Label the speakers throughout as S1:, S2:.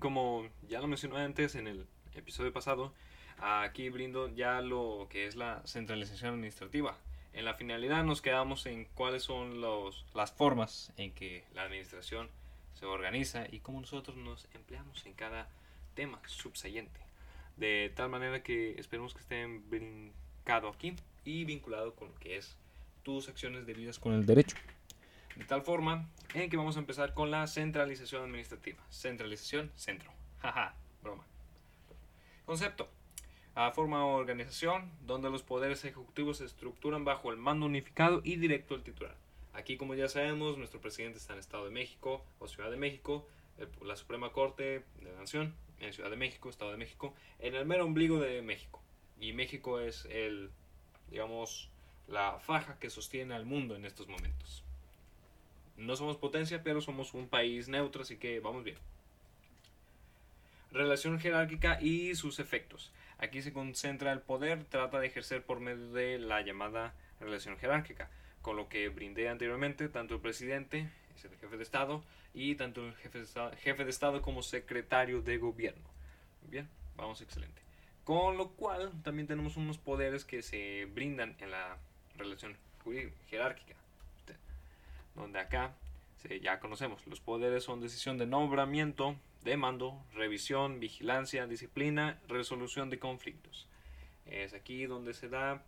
S1: Como ya lo mencioné antes en el episodio pasado, aquí brindo ya lo que es la centralización administrativa. En la finalidad nos quedamos en cuáles son los, las formas en que la administración se organiza y cómo nosotros nos empleamos en cada tema subsiguiente. De tal manera que esperemos que estén brincado aquí y vinculado con lo que es tus acciones debidas con el derecho. De tal forma en que vamos a empezar con la centralización administrativa. Centralización, centro. Jaja, broma. Concepto. A forma o organización donde los poderes ejecutivos se estructuran bajo el mando unificado y directo del titular. Aquí, como ya sabemos, nuestro presidente está en Estado de México o Ciudad de México, la Suprema Corte de la Nación en Ciudad de México, Estado de México, en el mero ombligo de México. Y México es el, digamos, la faja que sostiene al mundo en estos momentos. No somos potencia, pero somos un país neutro, así que vamos bien. Relación jerárquica y sus efectos. Aquí se concentra el poder, trata de ejercer por medio de la llamada relación jerárquica, con lo que brindé anteriormente, tanto el presidente, es el jefe de Estado, y tanto el jefe de Estado, jefe de Estado como secretario de gobierno. Bien, vamos, excelente. Con lo cual también tenemos unos poderes que se brindan en la relación jerárquica, donde acá ya conocemos, los poderes son decisión de nombramiento, de mando, revisión, vigilancia, disciplina, resolución de conflictos. Es aquí donde se da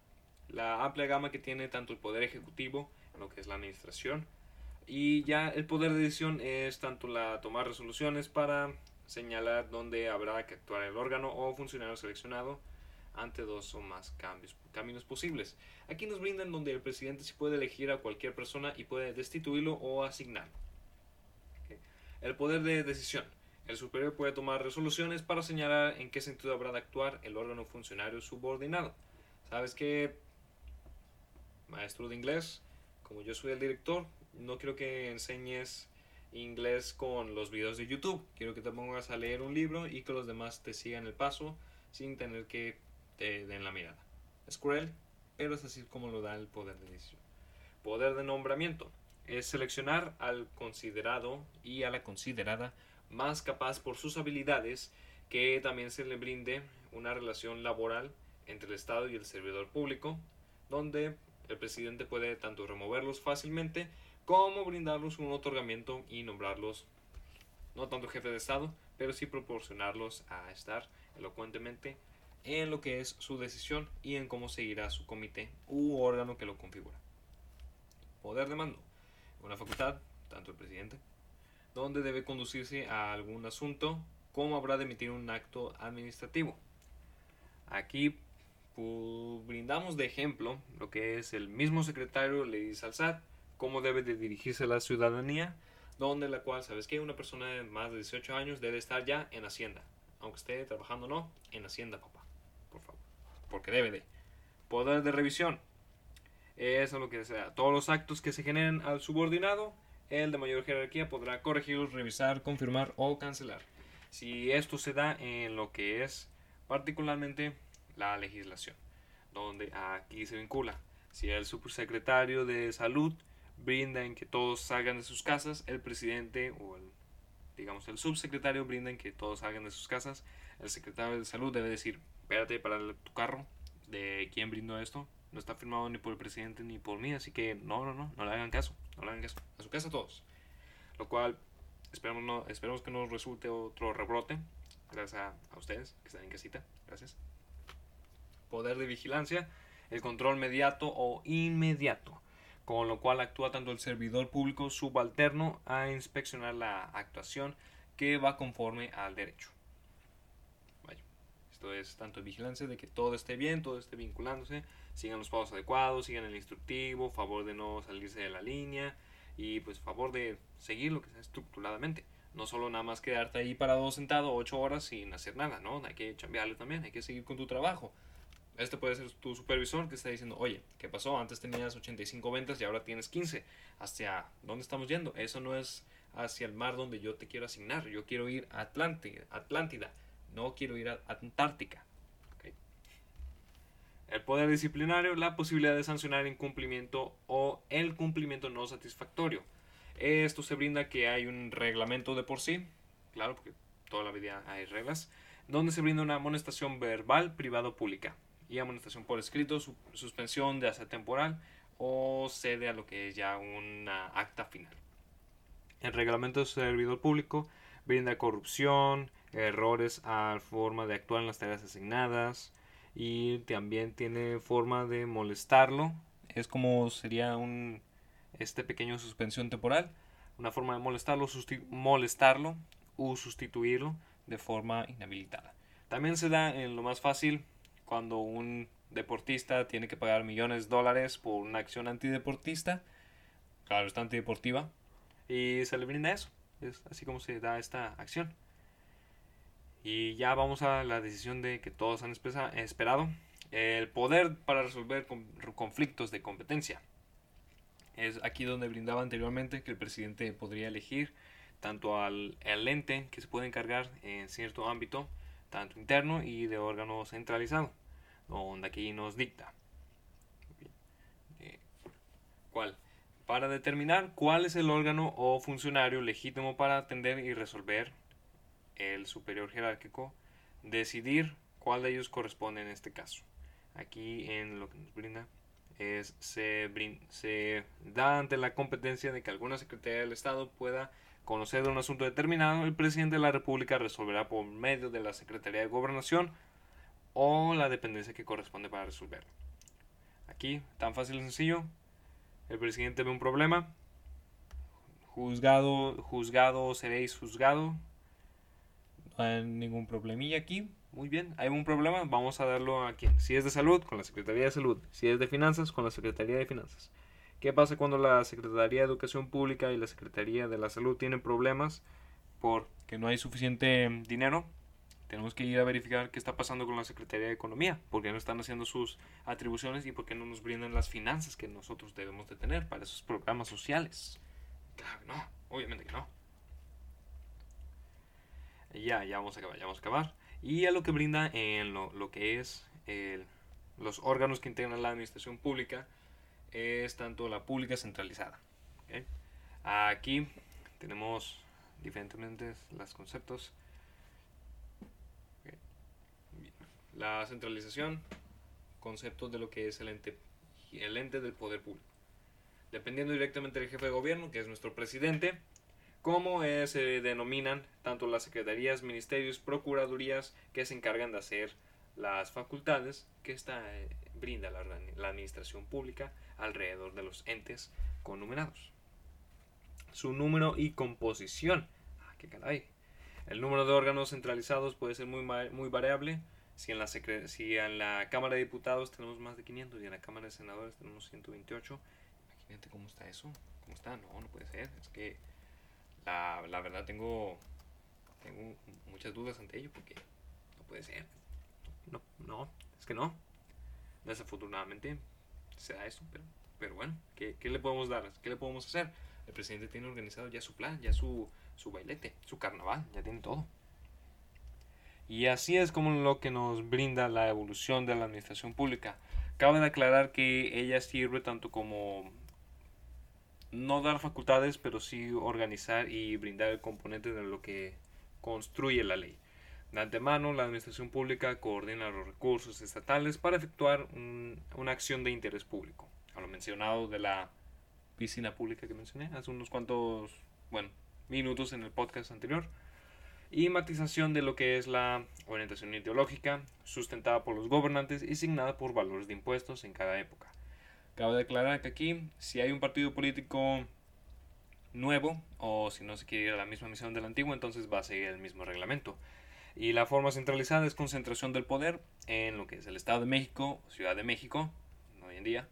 S1: la amplia gama que tiene tanto el poder ejecutivo, lo que es la administración, y ya el poder de decisión es tanto la tomar resoluciones para señalar dónde habrá que actuar el órgano o funcionario seleccionado ante dos o más cambios, caminos posibles. Aquí nos brindan donde el presidente sí puede elegir a cualquier persona y puede destituirlo o asignarlo. El poder de decisión. El superior puede tomar resoluciones para señalar en qué sentido habrá de actuar el órgano funcionario subordinado. ¿Sabes qué? Maestro de inglés, como yo soy el director, no quiero que enseñes inglés con los videos de YouTube. Quiero que te pongas a leer un libro y que los demás te sigan el paso sin tener que te den la mirada. Es cruel, pero es así como lo da el poder de decisión. Poder de nombramiento es seleccionar al considerado y a la considerada más capaz por sus habilidades que también se le brinde una relación laboral entre el Estado y el servidor público, donde el presidente puede tanto removerlos fácilmente como brindarlos un otorgamiento y nombrarlos, no tanto jefe de Estado, pero sí proporcionarlos a estar elocuentemente en lo que es su decisión y en cómo seguirá su comité u órgano que lo configura. Poder de mando. Una facultad, tanto el presidente, donde debe conducirse a algún asunto, como habrá de emitir un acto administrativo. Aquí brindamos de ejemplo lo que es el mismo secretario le dice al SAT cómo debe de dirigirse la ciudadanía, donde la cual, ¿sabes que Una persona de más de 18 años debe estar ya en Hacienda, aunque esté trabajando o no, en Hacienda, papá, por favor, porque debe de. Poder de revisión. Eso es lo que sea. Todos los actos que se generen al subordinado, el de mayor jerarquía podrá corregirlos, revisar, confirmar o cancelar. Si esto se da en lo que es particularmente la legislación, donde aquí se vincula. Si el subsecretario de salud brinda en que todos salgan de sus casas, el presidente o el, digamos, el subsecretario brinda en que todos salgan de sus casas, el secretario de salud debe decir, espérate para tu carro, ¿de quién brindó esto? No está firmado ni por el presidente ni por mí, así que no, no, no, no le hagan caso, no le hagan caso, a su casa todos. Lo cual, esperemos, no, esperemos que no resulte otro rebrote, gracias a, a ustedes que están en casita, gracias. Poder de vigilancia, el control mediato o inmediato con lo cual actúa tanto el servidor público subalterno a inspeccionar la actuación que va conforme al derecho. Esto es tanto vigilancia de que todo esté bien, todo esté vinculándose, sigan los pasos adecuados, sigan el instructivo, favor de no salirse de la línea y pues favor de seguir lo que sea estructuradamente. No solo nada más quedarte ahí parado sentado ocho horas sin hacer nada, ¿no? Hay que cambiarle también, hay que seguir con tu trabajo. Este puede ser tu supervisor que está diciendo, oye, ¿qué pasó? Antes tenías 85 ventas y ahora tienes 15. ¿Hacia dónde estamos yendo? Eso no es hacia el mar donde yo te quiero asignar. Yo quiero ir a Atlántida no quiero ir a Antártica. El poder disciplinario, la posibilidad de sancionar incumplimiento o el cumplimiento no satisfactorio. Esto se brinda que hay un reglamento de por sí, claro, porque toda la vida hay reglas, donde se brinda una amonestación verbal, privada o pública, y amonestación por escrito, suspensión de hacer temporal o cede a lo que es ya una acta final. El reglamento de servidor público brinda corrupción, errores a forma de actuar en las tareas asignadas y también tiene forma de molestarlo. Es como sería un este pequeño suspensión temporal, una forma de molestarlo, molestarlo o sustituirlo de forma inhabilitada. También se da en lo más fácil cuando un deportista tiene que pagar millones de dólares por una acción antideportista, claro, está antideportiva, y se le brinda eso. Es así como se da esta acción. Y ya vamos a la decisión de que todos han esperado. El poder para resolver conflictos de competencia. Es aquí donde brindaba anteriormente que el presidente podría elegir tanto al ente que se puede encargar en cierto ámbito, tanto interno y de órgano centralizado, donde aquí nos dicta. Eh, ¿Cuál? Para determinar cuál es el órgano o funcionario legítimo para atender y resolver el superior jerárquico, decidir cuál de ellos corresponde en este caso. Aquí en lo que nos brinda es se, se da ante la competencia de que alguna Secretaría del Estado pueda conocer de un asunto determinado, el presidente de la República resolverá por medio de la Secretaría de Gobernación o la dependencia que corresponde para resolverlo. Aquí, tan fácil y sencillo, el presidente ve un problema, juzgado, juzgado, seréis juzgado, no hay ningún problemilla aquí, muy bien, hay un problema, vamos a darlo a quién. Si es de salud, con la Secretaría de Salud. Si es de finanzas, con la Secretaría de Finanzas. ¿Qué pasa cuando la Secretaría de Educación Pública y la Secretaría de la Salud tienen problemas porque no hay suficiente dinero? Tenemos que ir a verificar qué está pasando con la Secretaría de Economía, por qué no están haciendo sus atribuciones y por qué no nos brindan las finanzas que nosotros debemos de tener para esos programas sociales. Claro que no, obviamente que no. Ya, ya vamos a acabar, vamos a acabar y a lo que brinda en lo, que es los órganos que integran la administración pública es tanto la pública centralizada. Aquí tenemos diferentes los conceptos. La centralización, conceptos de lo que es el ente, el ente del poder público. Dependiendo directamente del jefe de gobierno, que es nuestro presidente, como se denominan tanto las secretarías, ministerios, procuradurías que se encargan de hacer las facultades que esta, eh, brinda la, administración pública alrededor de los entes conumerados. Su número y composición. Ah, qué caray. El número de órganos centralizados puede ser muy, muy variable. Si en, la si en la Cámara de Diputados tenemos más de 500 y en la Cámara de Senadores tenemos 128, imagínate cómo está eso. ¿Cómo está? No, no puede ser. Es que la, la verdad tengo, tengo muchas dudas ante ello porque no puede ser. No, no, es que no. Desafortunadamente se da eso, pero, pero bueno, ¿qué, ¿qué, le podemos dar? ¿Qué le podemos hacer? El presidente tiene organizado ya su plan, ya su, su bailete, su carnaval, ya tiene todo. Y así es como lo que nos brinda la evolución de la administración pública. Cabe aclarar que ella sirve tanto como no dar facultades, pero sí organizar y brindar el componente de lo que construye la ley. De antemano, la Administración Pública coordina los recursos estatales para efectuar una acción de interés público. A lo mencionado de la piscina pública que mencioné hace unos cuantos, bueno, minutos en el podcast anterior. Y matización de lo que es la orientación ideológica, sustentada por los gobernantes y signada por valores de impuestos en cada época. Cabe declarar que aquí, si hay un partido político nuevo, o si no se quiere ir a la misma misión del antiguo, entonces va a seguir el mismo reglamento. Y la forma centralizada es concentración del poder en lo que es el Estado de México, Ciudad de México, hoy en día,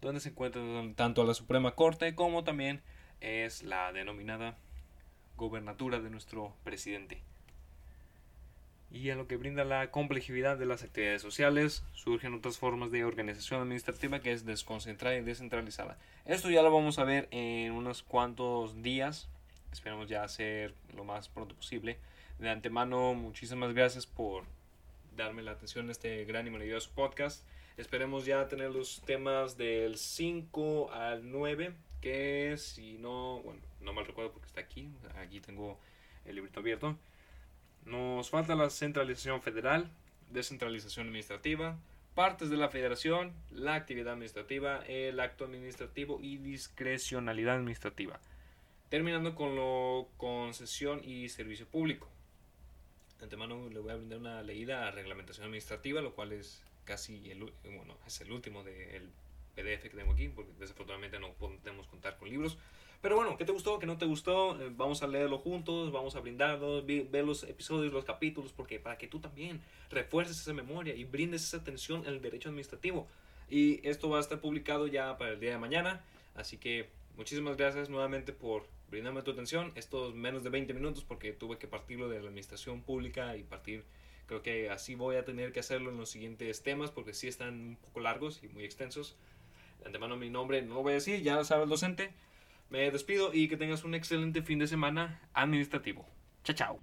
S1: donde se encuentra tanto la Suprema Corte como también es la denominada gobernatura de nuestro presidente y a lo que brinda la complejidad de las actividades sociales, surgen otras formas de organización administrativa que es desconcentrada y descentralizada. Esto ya lo vamos a ver en unos cuantos días, esperemos ya hacer lo más pronto posible. De antemano, muchísimas gracias por darme la atención en este gran y maravilloso podcast. Esperemos ya tener los temas del 5 al 9, que si no, bueno, no mal recuerdo porque está aquí, aquí tengo el librito abierto Nos falta la centralización federal, descentralización administrativa, partes de la federación, la actividad administrativa, el acto administrativo y discrecionalidad administrativa. Terminando con lo concesión y servicio público. De antemano le voy a brindar una leída a reglamentación administrativa, lo cual es casi el, bueno, es el último del PDF que tengo aquí, porque desafortunadamente no podemos contar con libros. Pero bueno, ¿qué te gustó? ¿Qué no te gustó? Eh, vamos a leerlo juntos, vamos a brindarlo, ver los episodios, los capítulos, porque para que tú también refuerces esa memoria y brindes esa atención al derecho administrativo. Y esto va a estar publicado ya para el día de mañana, así que muchísimas gracias nuevamente por brindarme tu atención. Estos menos de 20 minutos porque tuve que partirlo de la administración pública y partir, creo que así voy a tener que hacerlo en los siguientes temas porque sí están un poco largos y muy extensos. De antemano mi nombre no lo voy a decir, ya sabes docente. Me despido y que tengas un excelente fin de semana administrativo. Chao, chao.